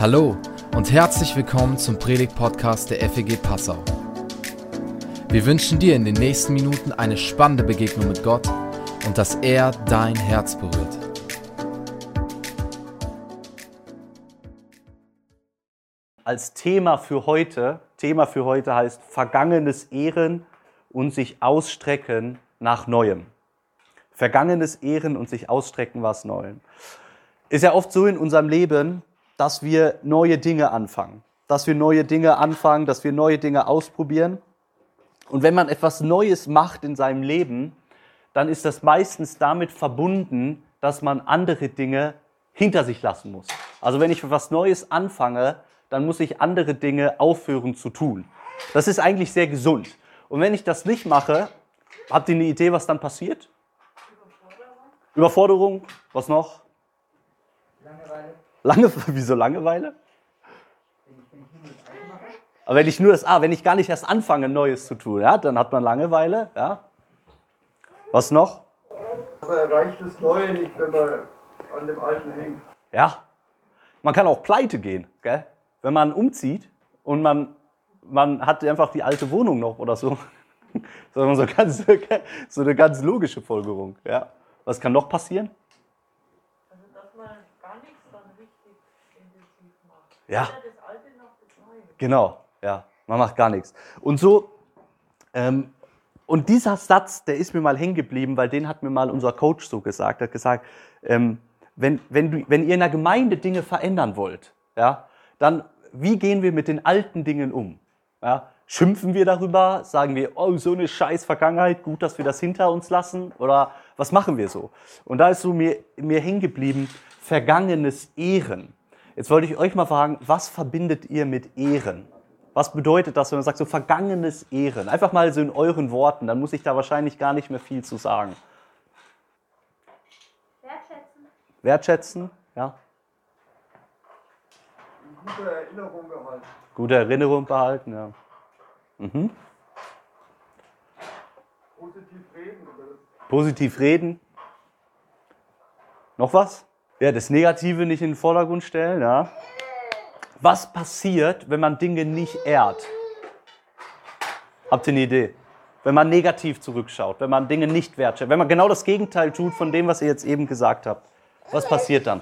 Hallo und herzlich willkommen zum Predigt-Podcast der FEG Passau. Wir wünschen dir in den nächsten Minuten eine spannende Begegnung mit Gott und dass er dein Herz berührt. Als Thema für heute, Thema für heute heißt Vergangenes Ehren und sich ausstrecken nach Neuem. Vergangenes Ehren und sich ausstrecken was Neuem. Ist ja oft so in unserem Leben, dass wir neue Dinge anfangen. Dass wir neue Dinge anfangen, dass wir neue Dinge ausprobieren. Und wenn man etwas Neues macht in seinem Leben, dann ist das meistens damit verbunden, dass man andere Dinge hinter sich lassen muss. Also wenn ich etwas Neues anfange, dann muss ich andere Dinge aufhören zu tun. Das ist eigentlich sehr gesund. Und wenn ich das nicht mache, habt ihr eine Idee, was dann passiert? Überforderung. Überforderung. Was noch? Langeweile. Lange, wieso Langeweile? Aber wenn ich nur das, ah, wenn ich gar nicht erst anfange, Neues zu tun, ja, dann hat man Langeweile, ja. Was noch? Man erreicht das Neue nicht, wenn man an dem Alten hängt. Ja. Man kann auch pleite gehen, gell? Wenn man umzieht und man, man hat einfach die alte Wohnung noch oder so. so, ganz, so eine ganz logische Folgerung, ja. Was kann noch passieren? Ja. Genau, ja. Man macht gar nichts. Und so, ähm, und dieser Satz, der ist mir mal hängen geblieben, weil den hat mir mal unser Coach so gesagt. Er hat gesagt, ähm, wenn, wenn, du, wenn ihr in der Gemeinde Dinge verändern wollt, ja, dann wie gehen wir mit den alten Dingen um? Ja, schimpfen wir darüber? Sagen wir, oh, so eine scheiß Vergangenheit, gut, dass wir das hinter uns lassen? Oder was machen wir so? Und da ist so mir, mir hängen geblieben, vergangenes Ehren. Jetzt wollte ich euch mal fragen, was verbindet ihr mit Ehren? Was bedeutet das, wenn man sagt, so vergangenes Ehren? Einfach mal so in euren Worten, dann muss ich da wahrscheinlich gar nicht mehr viel zu sagen. Wertschätzen. Wertschätzen, ja. Gute Erinnerung behalten. Gute Erinnerung behalten, ja. Mhm. Positiv reden. Oder Positiv reden. Noch was? Ja, das Negative nicht in den Vordergrund stellen, ja. Was passiert, wenn man Dinge nicht ehrt? Habt ihr eine Idee? Wenn man negativ zurückschaut, wenn man Dinge nicht wertschätzt, wenn man genau das Gegenteil tut von dem, was ihr jetzt eben gesagt habt, was passiert dann?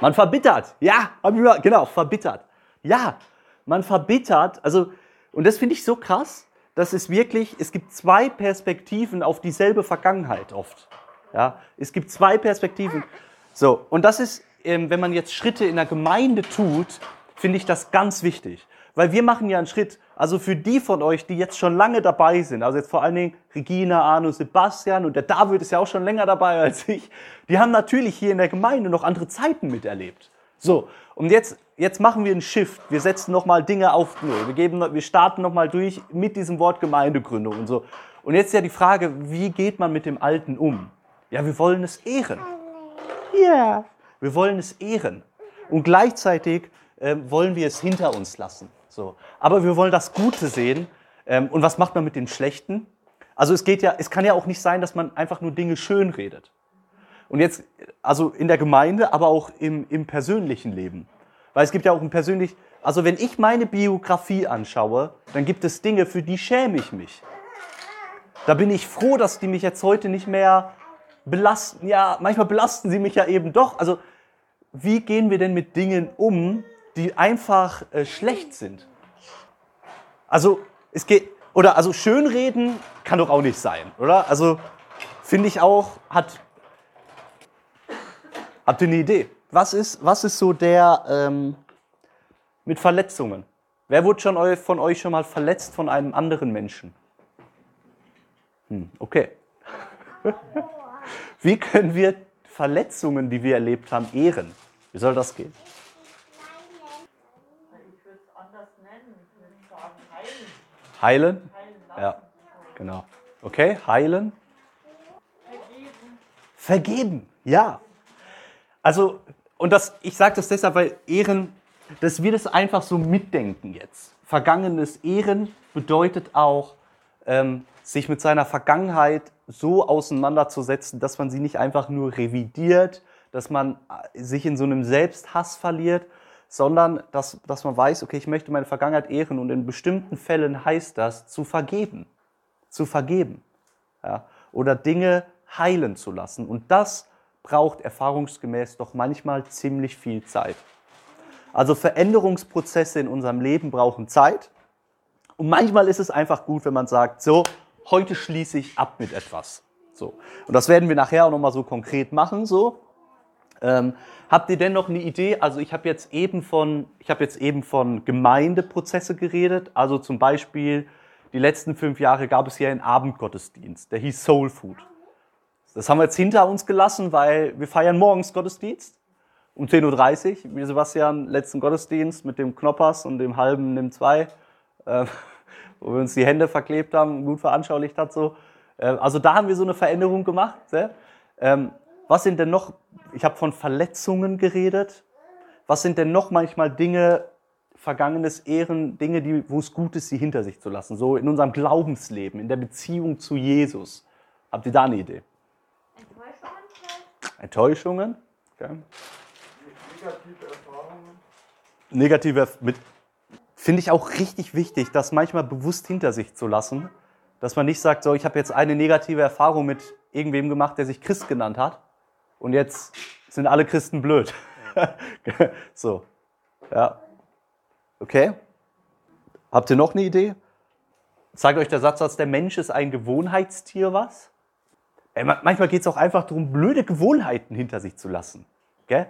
Man verbittert. Ja, hab ich mal- genau, verbittert. Ja, man verbittert. Also, und das finde ich so krass, dass es wirklich, es gibt zwei Perspektiven auf dieselbe Vergangenheit oft. Ja, es gibt zwei Perspektiven. So, und das ist, ähm, wenn man jetzt Schritte in der Gemeinde tut, finde ich das ganz wichtig. Weil wir machen ja einen Schritt, also für die von euch, die jetzt schon lange dabei sind, also jetzt vor allen Dingen Regina, Arno, Sebastian und der David ist ja auch schon länger dabei als ich, die haben natürlich hier in der Gemeinde noch andere Zeiten miterlebt. So, und jetzt, jetzt machen wir einen Shift. Wir setzen nochmal Dinge auf Null. Wir, geben, wir starten nochmal durch mit diesem Wort Gemeindegründung und so. Und jetzt ist ja die Frage, wie geht man mit dem Alten um? Ja, wir wollen es ehren. Ja. Wir wollen es ehren. Und gleichzeitig ähm, wollen wir es hinter uns lassen. So. Aber wir wollen das Gute sehen. Ähm, und was macht man mit den Schlechten? Also es geht ja, es kann ja auch nicht sein, dass man einfach nur Dinge schön redet. Und jetzt, also in der Gemeinde, aber auch im, im persönlichen Leben. Weil es gibt ja auch ein persönlich, also wenn ich meine Biografie anschaue, dann gibt es Dinge, für die schäme ich mich. Da bin ich froh, dass die mich jetzt heute nicht mehr belasten. Ja, manchmal belasten sie mich ja eben doch. Also wie gehen wir denn mit Dingen um, die einfach äh, schlecht sind? Also es geht, oder also schönreden kann doch auch nicht sein, oder? Also finde ich auch, hat, habt ihr eine Idee? Was ist, was ist so der ähm, mit Verletzungen? Wer wurde schon von euch schon mal verletzt von einem anderen Menschen? Hm, okay. Wie können wir Verletzungen, die wir erlebt haben, ehren? Wie soll das gehen? Ich würde es anders nennen. Ich würde sagen heilen. Heilen? Ja, genau. Okay, heilen. Vergeben. Vergeben, ja. Also, und das, ich sage das deshalb, weil Ehren, dass wir das einfach so mitdenken jetzt. Vergangenes Ehren bedeutet auch, ähm, sich mit seiner Vergangenheit so auseinanderzusetzen, dass man sie nicht einfach nur revidiert, dass man äh, sich in so einem Selbsthass verliert, sondern dass, dass man weiß, okay, ich möchte meine Vergangenheit ehren und in bestimmten Fällen heißt das, zu vergeben. Zu vergeben. Ja? Oder Dinge heilen zu lassen. Und das braucht erfahrungsgemäß doch manchmal ziemlich viel Zeit. Also Veränderungsprozesse in unserem Leben brauchen Zeit. Und manchmal ist es einfach gut, wenn man sagt, so, heute schließe ich ab mit etwas. So. Und das werden wir nachher auch nochmal so konkret machen, so. Ähm, habt ihr denn noch eine Idee? Also ich habe jetzt eben von, ich habe jetzt eben von Gemeindeprozesse geredet. Also zum Beispiel, die letzten fünf Jahre gab es hier einen Abendgottesdienst, der hieß Soul Food. Das haben wir jetzt hinter uns gelassen, weil wir feiern morgens Gottesdienst um 10.30 Uhr. Wir, Sebastian, letzten Gottesdienst mit dem Knoppers und dem halben Nimm 2, äh, wo wir uns die Hände verklebt haben, gut veranschaulicht hat so. Äh, also da haben wir so eine Veränderung gemacht. Ähm, was sind denn noch, ich habe von Verletzungen geredet. Was sind denn noch manchmal Dinge, vergangenes Ehren, Dinge, die, wo es gut ist, sie hinter sich zu lassen? So in unserem Glaubensleben, in der Beziehung zu Jesus. Habt ihr da eine Idee? Enttäuschungen. Okay. Negative Erfahrungen. Negative mit finde ich auch richtig wichtig, das manchmal bewusst hinter sich zu lassen, dass man nicht sagt, so ich habe jetzt eine negative Erfahrung mit irgendwem gemacht, der sich Christ genannt hat und jetzt sind alle Christen blöd. so. Ja. Okay? Habt ihr noch eine Idee? Zeigt euch der Satz, der Mensch ist ein Gewohnheitstier was? Ey, manchmal geht es auch einfach darum, blöde Gewohnheiten hinter sich zu lassen. Gell?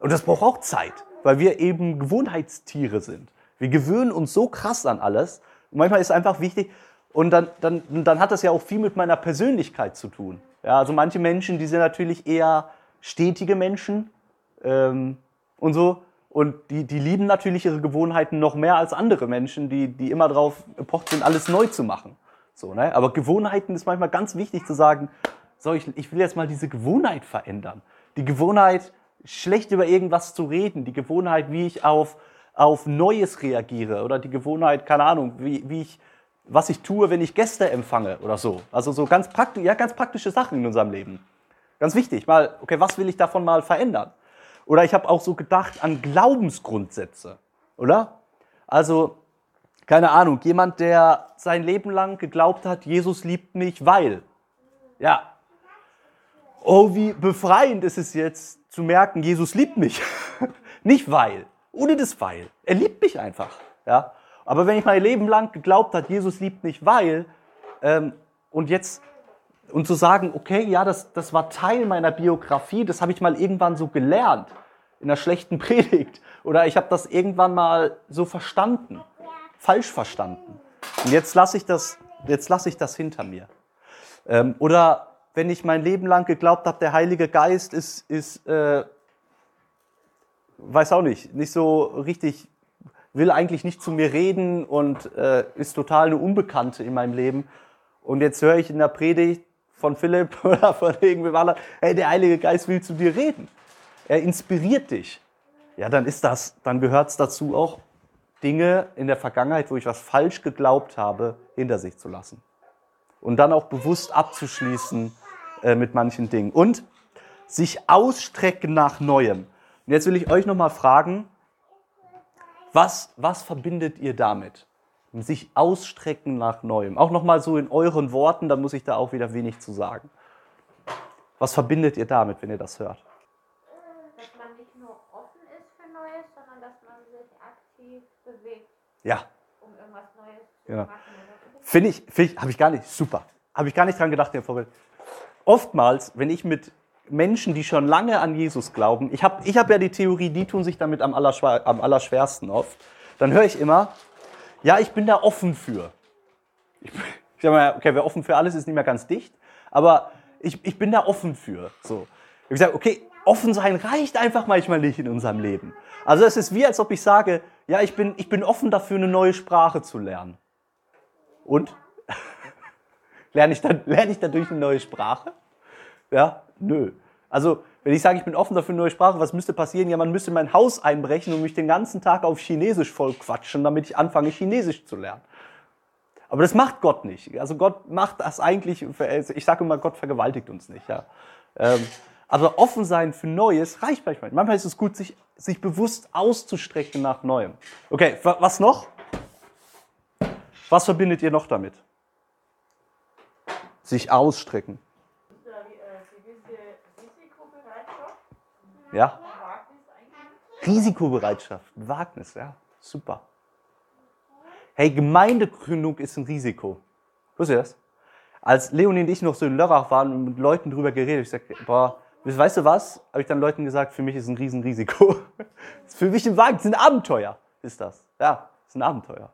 Und das braucht auch Zeit, weil wir eben Gewohnheitstiere sind. Wir gewöhnen uns so krass an alles. Und manchmal ist es einfach wichtig, und dann, dann, dann hat das ja auch viel mit meiner Persönlichkeit zu tun. Ja, also manche Menschen, die sind natürlich eher stetige Menschen ähm, und so. Und die, die lieben natürlich ihre Gewohnheiten noch mehr als andere Menschen, die, die immer drauf pocht sind, alles neu zu machen. So, ne? Aber Gewohnheiten ist manchmal ganz wichtig zu sagen, so, ich, ich will jetzt mal diese Gewohnheit verändern. Die Gewohnheit, schlecht über irgendwas zu reden, die Gewohnheit, wie ich auf, auf Neues reagiere oder die Gewohnheit, keine Ahnung, wie, wie ich, was ich tue, wenn ich Gäste empfange oder so. Also so ganz, praktisch, ja, ganz praktische Sachen in unserem Leben. Ganz wichtig, mal, okay, was will ich davon mal verändern? Oder ich habe auch so gedacht an Glaubensgrundsätze, oder? Also, keine Ahnung, jemand, der sein Leben lang geglaubt hat, Jesus liebt mich, weil. Ja, oh, wie befreiend ist es jetzt zu merken, Jesus liebt mich. Nicht weil, ohne das weil. Er liebt mich einfach. Ja? Aber wenn ich mein Leben lang geglaubt habe, Jesus liebt mich, weil, ähm, und jetzt, und zu sagen, okay, ja, das, das war Teil meiner Biografie, das habe ich mal irgendwann so gelernt, in einer schlechten Predigt. Oder ich habe das irgendwann mal so verstanden, falsch verstanden. Und jetzt lasse ich das, jetzt lasse ich das hinter mir. Ähm, oder wenn ich mein Leben lang geglaubt habe, der Heilige Geist ist, ist äh, weiß auch nicht, nicht so richtig, will eigentlich nicht zu mir reden und äh, ist total eine Unbekannte in meinem Leben. Und jetzt höre ich in der Predigt von Philipp oder von irgendwem anderen, hey, der Heilige Geist will zu dir reden. Er inspiriert dich. Ja, dann ist das, dann gehört es dazu auch, Dinge in der Vergangenheit, wo ich was falsch geglaubt habe, hinter sich zu lassen. Und dann auch bewusst abzuschließen äh, mit manchen Dingen. Und sich ausstrecken nach Neuem. Und jetzt will ich euch nochmal fragen, was, was verbindet ihr damit? Sich ausstrecken nach Neuem. Auch nochmal so in euren Worten, da muss ich da auch wieder wenig zu sagen. Was verbindet ihr damit, wenn ihr das hört? Dass man nicht nur offen ist für Neues, sondern dass man sich aktiv bewegt, Ja, um irgendwas Neues zu Genau. machen. oder so. Finde ich, find ich habe ich gar nicht, super. Habe ich gar nicht dran gedacht, der Vorbild. Oftmals, wenn ich mit Menschen, die schon lange an Jesus glauben, ich habe ich hab ja die Theorie, die tun sich damit am, am allerschwersten oft, dann höre ich immer, ja, ich bin da offen für. Ich, ich sage mal, okay, wer offen für alles ist nicht mehr ganz dicht, aber ich, ich bin da offen für. So. Ich sage, okay, offen sein reicht einfach manchmal nicht in unserem Leben. Also es ist wie, als ob ich sage, ja, ich bin, ich bin offen dafür, eine neue Sprache zu lernen. Und? lerne, ich dann, lerne ich dadurch eine neue Sprache? Ja, nö. Also, wenn ich sage, ich bin offen dafür neue Sprache, was müsste passieren? Ja, man müsste in mein Haus einbrechen und mich den ganzen Tag auf Chinesisch voll quatschen, damit ich anfange, Chinesisch zu lernen. Aber das macht Gott nicht. Also Gott macht das eigentlich, ich sage immer, Gott vergewaltigt uns nicht. Ja. Ähm, Aber offen sein für Neues reicht manchmal. Manchmal ist es gut, sich, sich bewusst auszustrecken nach Neuem. Okay, wa- was noch? Was verbindet ihr noch damit? Sich ausstrecken. Da wie, äh, gewisse Risikobereitschaft, Ja? Risikobereitschaft, Wagnis, ja, super. Hey, Gemeindegründung ist ein Risiko. Wisst ihr das? Als Leonie und ich noch so in Lörrach waren und mit Leuten drüber geredet, ich sagte, boah, weißt du was? Habe ich dann Leuten gesagt, für mich ist ein Riesenrisiko. für mich ein Wagnis, ein Abenteuer ist das. Ja, ist ein Abenteuer.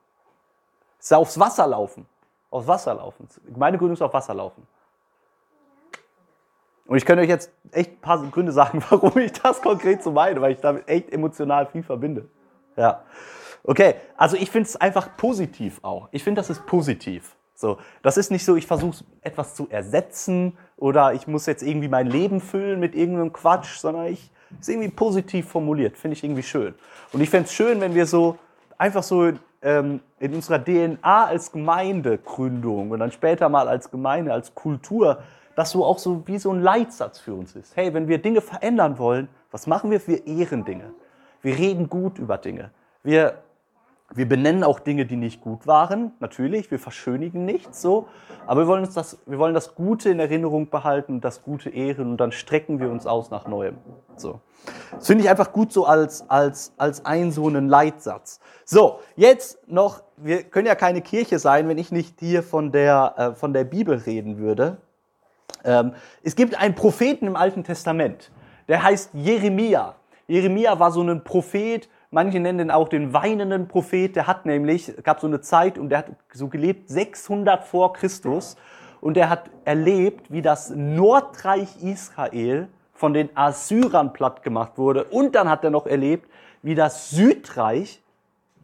ist aufs Wasser laufen. Aufs Wasser laufen. Gemeindegründung ist auf Wasser laufen. Und ich könnte euch jetzt echt ein paar Gründe sagen, warum ich das konkret so meine, weil ich damit echt emotional viel verbinde. Ja. Okay, also ich finde es einfach positiv auch. Ich finde, das ist positiv. So, das ist nicht so, ich versuche etwas zu ersetzen oder ich muss jetzt irgendwie mein Leben füllen mit irgendeinem Quatsch, sondern ich ist irgendwie positiv formuliert. Finde ich irgendwie schön. Und ich fände es schön, wenn wir so einfach so ähm, in unserer DNA als Gemeindegründung und dann später mal als Gemeinde, als Kultur, das so auch so wie so ein Leitsatz für uns ist. Hey, wenn wir Dinge verändern wollen, was machen wir? Wir ehren Dinge. Wir reden gut über Dinge. Wir, wir benennen auch Dinge, die nicht gut waren, natürlich. Wir verschönigen nichts so. Aber wir wollen, uns das, wir wollen das Gute in Erinnerung behalten, das Gute ehren und dann strecken wir uns aus nach Neuem. So. Das finde ich einfach gut so als, als, als ein so einen Leitsatz. So, jetzt noch, wir können ja keine Kirche sein, wenn ich nicht hier von der, äh, von der Bibel reden würde. Ähm, es gibt einen Propheten im Alten Testament, der heißt Jeremia. Jeremia war so ein Prophet, manche nennen ihn auch den weinenden Prophet, der hat nämlich, gab so eine Zeit und der hat so gelebt 600 vor Christus und der hat erlebt, wie das Nordreich Israel von den Assyrern platt gemacht wurde und dann hat er noch erlebt, wie das Südreich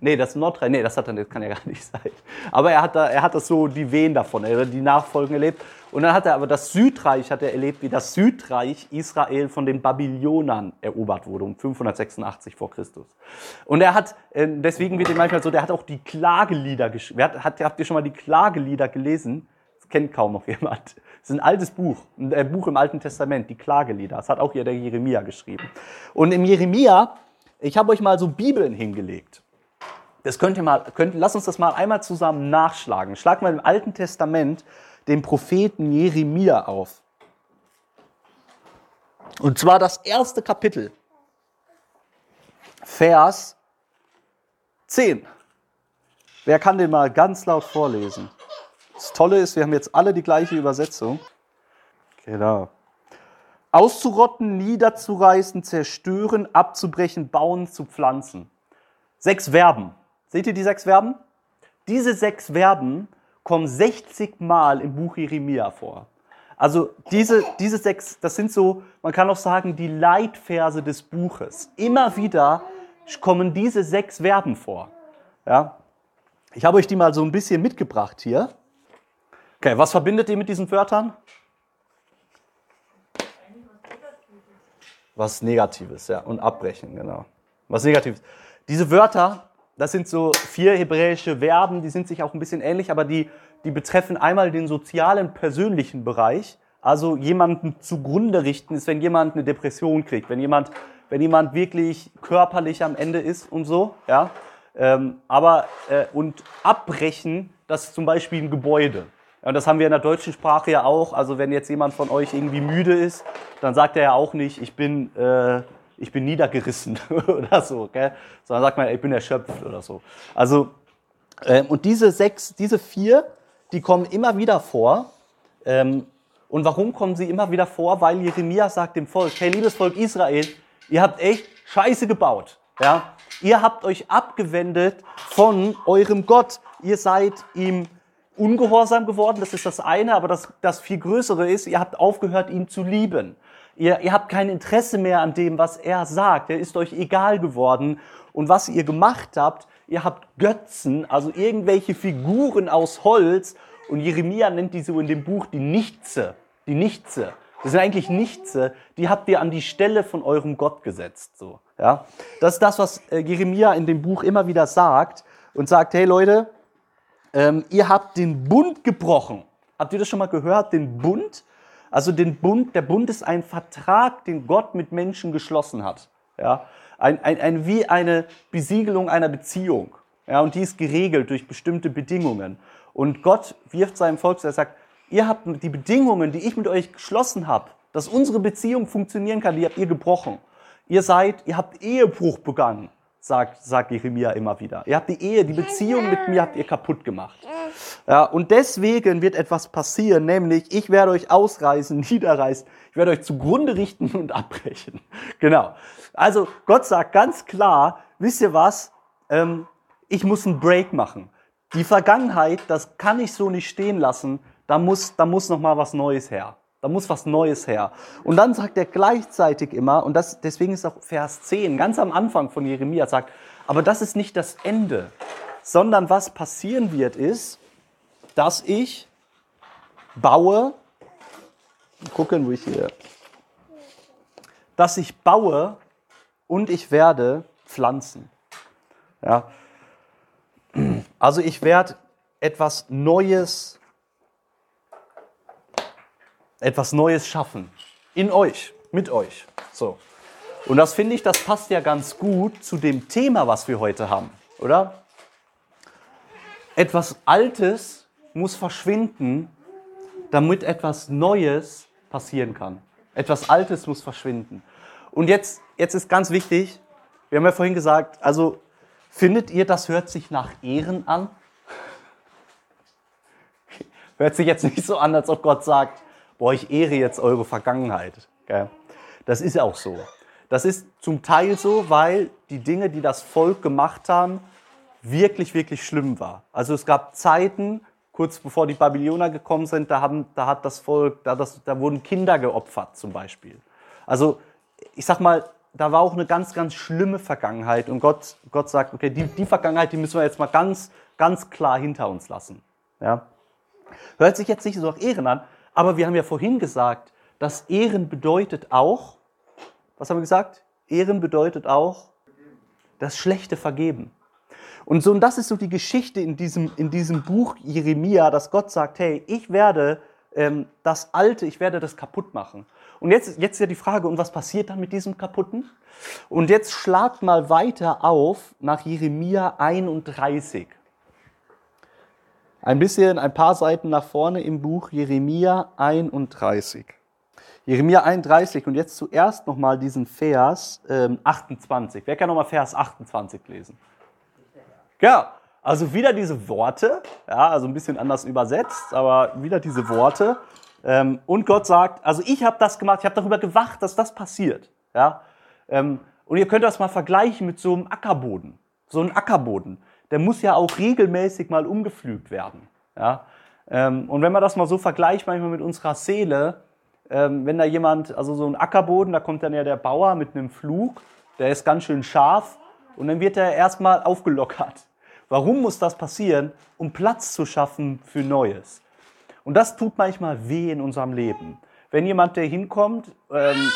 Nee, das Nordrhein, nee, das hat er, das kann ja gar nicht sein. Aber er hat da, er hat das so die Wehen davon, die Nachfolgen erlebt. Und dann hat er aber das Südreich hat er erlebt, wie das Südreich Israel von den Babylonern erobert wurde um 586 vor Christus. Und er hat, äh, deswegen wird ihm manchmal so, der hat auch die Klagelieder geschrieben. Hat, habt ihr schon mal die Klagelieder gelesen? Das kennt kaum noch jemand. Das ist ein altes Buch, ein äh, Buch im Alten Testament, die Klagelieder. Das hat auch hier der Jeremia geschrieben. Und im Jeremia, ich habe euch mal so Bibeln hingelegt. Das könnt ihr mal, könnt, lass uns das mal einmal zusammen nachschlagen. Schlag mal im Alten Testament den Propheten Jeremia auf. Und zwar das erste Kapitel, Vers 10. Wer kann den mal ganz laut vorlesen? Das Tolle ist, wir haben jetzt alle die gleiche Übersetzung. Genau. Auszurotten, niederzureißen, zerstören, abzubrechen, bauen, zu pflanzen. Sechs Verben. Seht ihr die sechs Verben? Diese sechs Verben kommen 60 Mal im Buch Jeremia vor. Also diese, diese sechs, das sind so, man kann auch sagen, die Leitverse des Buches. Immer wieder kommen diese sechs Verben vor. Ja? Ich habe euch die mal so ein bisschen mitgebracht hier. Okay, was verbindet ihr mit diesen Wörtern? Was Negatives, ja. Und abbrechen, genau. Was Negatives. Diese Wörter, das sind so vier hebräische Verben, die sind sich auch ein bisschen ähnlich, aber die, die betreffen einmal den sozialen, persönlichen Bereich. Also jemanden zugrunde richten ist, wenn jemand eine Depression kriegt, wenn jemand, wenn jemand wirklich körperlich am Ende ist und so, ja. Ähm, aber, äh, und abbrechen, das ist zum Beispiel ein Gebäude. Ja, und das haben wir in der deutschen Sprache ja auch. Also wenn jetzt jemand von euch irgendwie müde ist, dann sagt er ja auch nicht, ich bin, äh, ich bin niedergerissen oder so, gell? sondern sagt man, ich bin erschöpft oder so. Also, ähm, und diese sechs, diese vier, die kommen immer wieder vor. Ähm, und warum kommen sie immer wieder vor? Weil Jeremia sagt dem Volk, hey, liebes Volk Israel, ihr habt echt Scheiße gebaut. Ja? Ihr habt euch abgewendet von eurem Gott. Ihr seid ihm ungehorsam geworden, das ist das eine, aber das, das viel Größere ist, ihr habt aufgehört, ihn zu lieben. Ihr, ihr habt kein Interesse mehr an dem, was er sagt. Er ist euch egal geworden. Und was ihr gemacht habt, ihr habt Götzen, also irgendwelche Figuren aus Holz. Und Jeremia nennt die so in dem Buch die Nichtse. Die Nichtse. Das sind eigentlich Nichtse. Die habt ihr an die Stelle von eurem Gott gesetzt. So, ja? Das ist das, was äh, Jeremia in dem Buch immer wieder sagt. Und sagt, hey Leute, ähm, ihr habt den Bund gebrochen. Habt ihr das schon mal gehört? Den Bund? Also den Bund, der Bund ist ein Vertrag, den Gott mit Menschen geschlossen hat. Ja? Ein, ein, ein, wie eine Besiegelung einer Beziehung. Ja? Und die ist geregelt durch bestimmte Bedingungen. Und Gott wirft seinem Volk, er sagt, ihr habt die Bedingungen, die ich mit euch geschlossen habe, dass unsere Beziehung funktionieren kann, die habt ihr gebrochen. Ihr seid, ihr habt Ehebruch begangen, sagt, sagt Jeremia immer wieder. Ihr habt die Ehe, die Beziehung mit mir habt ihr kaputt gemacht. Ja, und deswegen wird etwas passieren, nämlich ich werde euch ausreißen, niederreißen, ich werde euch zugrunde richten und abbrechen. Genau. Also Gott sagt ganz klar, wisst ihr was, ähm, ich muss einen Break machen. Die Vergangenheit, das kann ich so nicht stehen lassen, da muss, da muss noch mal was Neues her. Da muss was Neues her. Und dann sagt er gleichzeitig immer, und das, deswegen ist auch Vers 10, ganz am Anfang von Jeremia, sagt, aber das ist nicht das Ende, sondern was passieren wird, ist, dass ich baue, gucken, ich hier, dass ich baue und ich werde pflanzen. Ja. Also ich werde etwas Neues, etwas Neues schaffen. In euch, mit euch. So. Und das finde ich, das passt ja ganz gut zu dem Thema, was wir heute haben, oder? Etwas Altes muss verschwinden, damit etwas Neues passieren kann. Etwas Altes muss verschwinden. Und jetzt, jetzt ist ganz wichtig, wir haben ja vorhin gesagt, also findet ihr, das hört sich nach Ehren an? Hört sich jetzt nicht so an, als ob Gott sagt, boah, ich ehre jetzt eure Vergangenheit. Das ist auch so. Das ist zum Teil so, weil die Dinge, die das Volk gemacht haben, wirklich, wirklich schlimm war. Also es gab Zeiten, kurz bevor die Babylonier gekommen sind, da, haben, da hat das Volk, da, das, da wurden Kinder geopfert zum Beispiel. Also ich sag mal, da war auch eine ganz, ganz schlimme Vergangenheit und Gott, Gott sagt, okay, die, die Vergangenheit, die müssen wir jetzt mal ganz, ganz klar hinter uns lassen. Ja? Hört sich jetzt nicht so nach Ehren an, aber wir haben ja vorhin gesagt, dass Ehren bedeutet auch, was haben wir gesagt? Ehren bedeutet auch das Schlechte vergeben. Und so, und das ist so die Geschichte in diesem, in diesem Buch Jeremia, dass Gott sagt, hey, ich werde ähm, das Alte, ich werde das kaputt machen. Und jetzt, jetzt ist ja die Frage, und was passiert dann mit diesem Kaputten? Und jetzt schlagt mal weiter auf nach Jeremia 31. Ein bisschen, ein paar Seiten nach vorne im Buch Jeremia 31. Jeremia 31 und jetzt zuerst nochmal diesen Vers ähm, 28. Wer kann nochmal Vers 28 lesen? Ja, also wieder diese Worte, ja, also ein bisschen anders übersetzt, aber wieder diese Worte. Ähm, und Gott sagt, also ich habe das gemacht, ich habe darüber gewacht, dass das passiert. Ja? Ähm, und ihr könnt das mal vergleichen mit so einem Ackerboden. So ein Ackerboden, der muss ja auch regelmäßig mal umgepflügt werden. Ja? Ähm, und wenn man das mal so vergleicht, manchmal mit unserer Seele, ähm, wenn da jemand, also so ein Ackerboden, da kommt dann ja der Bauer mit einem Flug, der ist ganz schön scharf und dann wird er erstmal aufgelockert. Warum muss das passieren? Um Platz zu schaffen für Neues. Und das tut manchmal weh in unserem Leben. Wenn jemand, der hinkommt, ähm,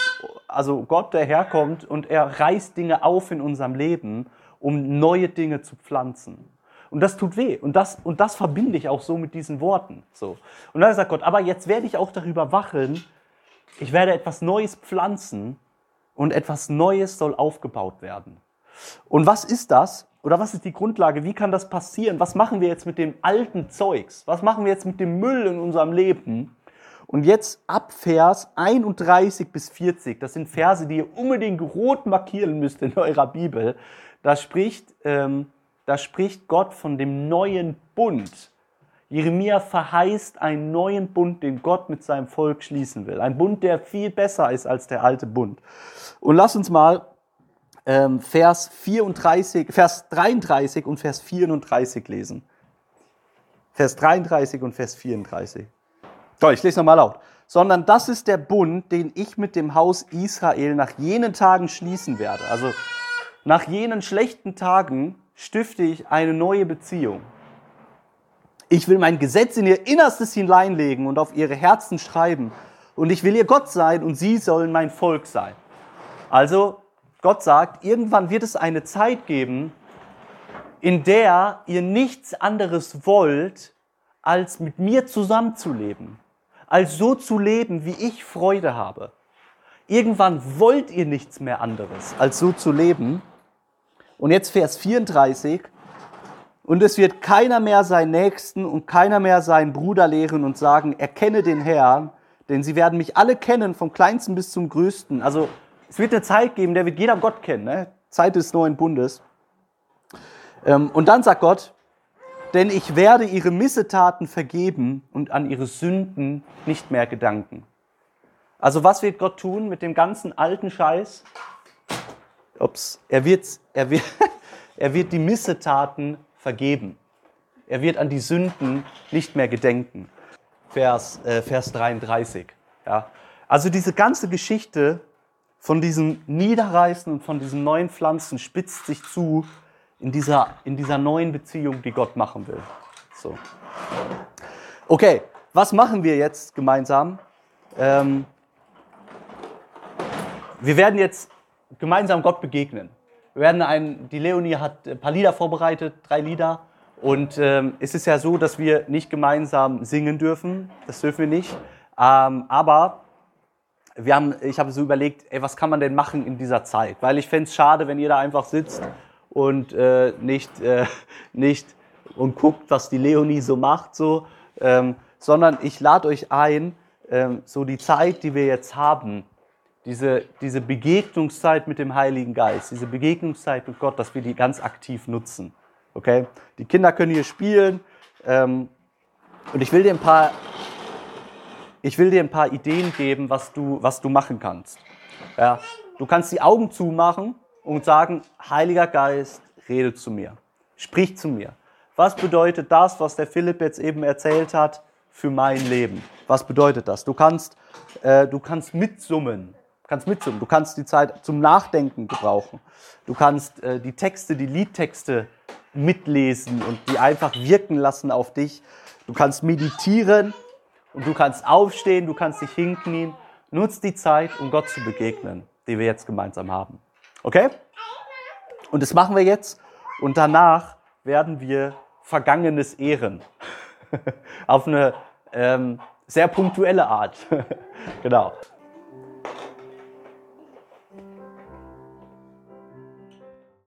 also Gott, der herkommt und er reißt Dinge auf in unserem Leben, um neue Dinge zu pflanzen. Und das tut weh. Und das, und das verbinde ich auch so mit diesen Worten. So. Und dann sagt Gott, aber jetzt werde ich auch darüber wachen, ich werde etwas Neues pflanzen und etwas Neues soll aufgebaut werden. Und was ist das? Oder was ist die Grundlage? Wie kann das passieren? Was machen wir jetzt mit dem alten Zeugs? Was machen wir jetzt mit dem Müll in unserem Leben? Und jetzt ab Vers 31 bis 40, das sind Verse, die ihr unbedingt rot markieren müsst in eurer Bibel. Da spricht, ähm, da spricht Gott von dem neuen Bund. Jeremia verheißt einen neuen Bund, den Gott mit seinem Volk schließen will. Ein Bund, der viel besser ist als der alte Bund. Und lass uns mal ähm, Vers 34, Vers 33 und Vers 34 lesen. Vers 33 und Vers 34. So, ich lese nochmal laut. Sondern das ist der Bund, den ich mit dem Haus Israel nach jenen Tagen schließen werde. Also nach jenen schlechten Tagen stifte ich eine neue Beziehung. Ich will mein Gesetz in ihr Innerstes hineinlegen und auf ihre Herzen schreiben. Und ich will ihr Gott sein und sie sollen mein Volk sein. Also Gott sagt, irgendwann wird es eine Zeit geben, in der ihr nichts anderes wollt, als mit mir zusammenzuleben, als so zu leben, wie ich Freude habe. Irgendwann wollt ihr nichts mehr anderes, als so zu leben. Und jetzt Vers 34. Und es wird keiner mehr seinen Nächsten und keiner mehr seinen Bruder lehren und sagen, erkenne den Herrn, denn sie werden mich alle kennen, vom kleinsten bis zum größten. Also es wird eine Zeit geben, der wird jeder Gott kennen, ne? Zeit des neuen Bundes. Ähm, und dann sagt Gott, denn ich werde ihre Missetaten vergeben und an ihre Sünden nicht mehr gedanken. Also was wird Gott tun mit dem ganzen alten Scheiß? Ups, er wird, er wird, er wird die Missetaten vergeben. Er wird an die Sünden nicht mehr gedenken. Vers, äh, Vers 33. Ja. Also diese ganze Geschichte von diesem Niederreißen und von diesen neuen Pflanzen spitzt sich zu in dieser, in dieser neuen Beziehung, die Gott machen will. So. Okay, was machen wir jetzt gemeinsam? Ähm, wir werden jetzt gemeinsam Gott begegnen. Wir werden ein, die Leonie hat ein paar Lieder vorbereitet, drei Lieder. Und ähm, es ist ja so, dass wir nicht gemeinsam singen dürfen. Das dürfen wir nicht. Ähm, aber wir haben, ich habe so überlegt, ey, was kann man denn machen in dieser Zeit? Weil ich fände es schade, wenn ihr da einfach sitzt und äh, nicht, äh, nicht und guckt, was die Leonie so macht, so, ähm, sondern ich lade euch ein, ähm, so die Zeit, die wir jetzt haben, diese, diese Begegnungszeit mit dem Heiligen Geist, diese Begegnungszeit mit Gott, dass wir die ganz aktiv nutzen. Okay? Die Kinder können hier spielen ähm, und ich will dir ein paar, ich will dir ein paar Ideen geben, was du, was du machen kannst. Ja? Du kannst die Augen zumachen und sagen, Heiliger Geist, rede zu mir, sprich zu mir. Was bedeutet das, was der Philipp jetzt eben erzählt hat, für mein Leben? Was bedeutet das? Du kannst, äh, du kannst mitsummen kannst mitsummen. Du kannst die Zeit zum Nachdenken gebrauchen. Du kannst äh, die Texte, die Liedtexte mitlesen und die einfach wirken lassen auf dich. Du kannst meditieren und du kannst aufstehen, du kannst dich hinknien. Nutz die Zeit, um Gott zu begegnen, die wir jetzt gemeinsam haben. Okay? Und das machen wir jetzt. Und danach werden wir Vergangenes ehren. auf eine ähm, sehr punktuelle Art. genau.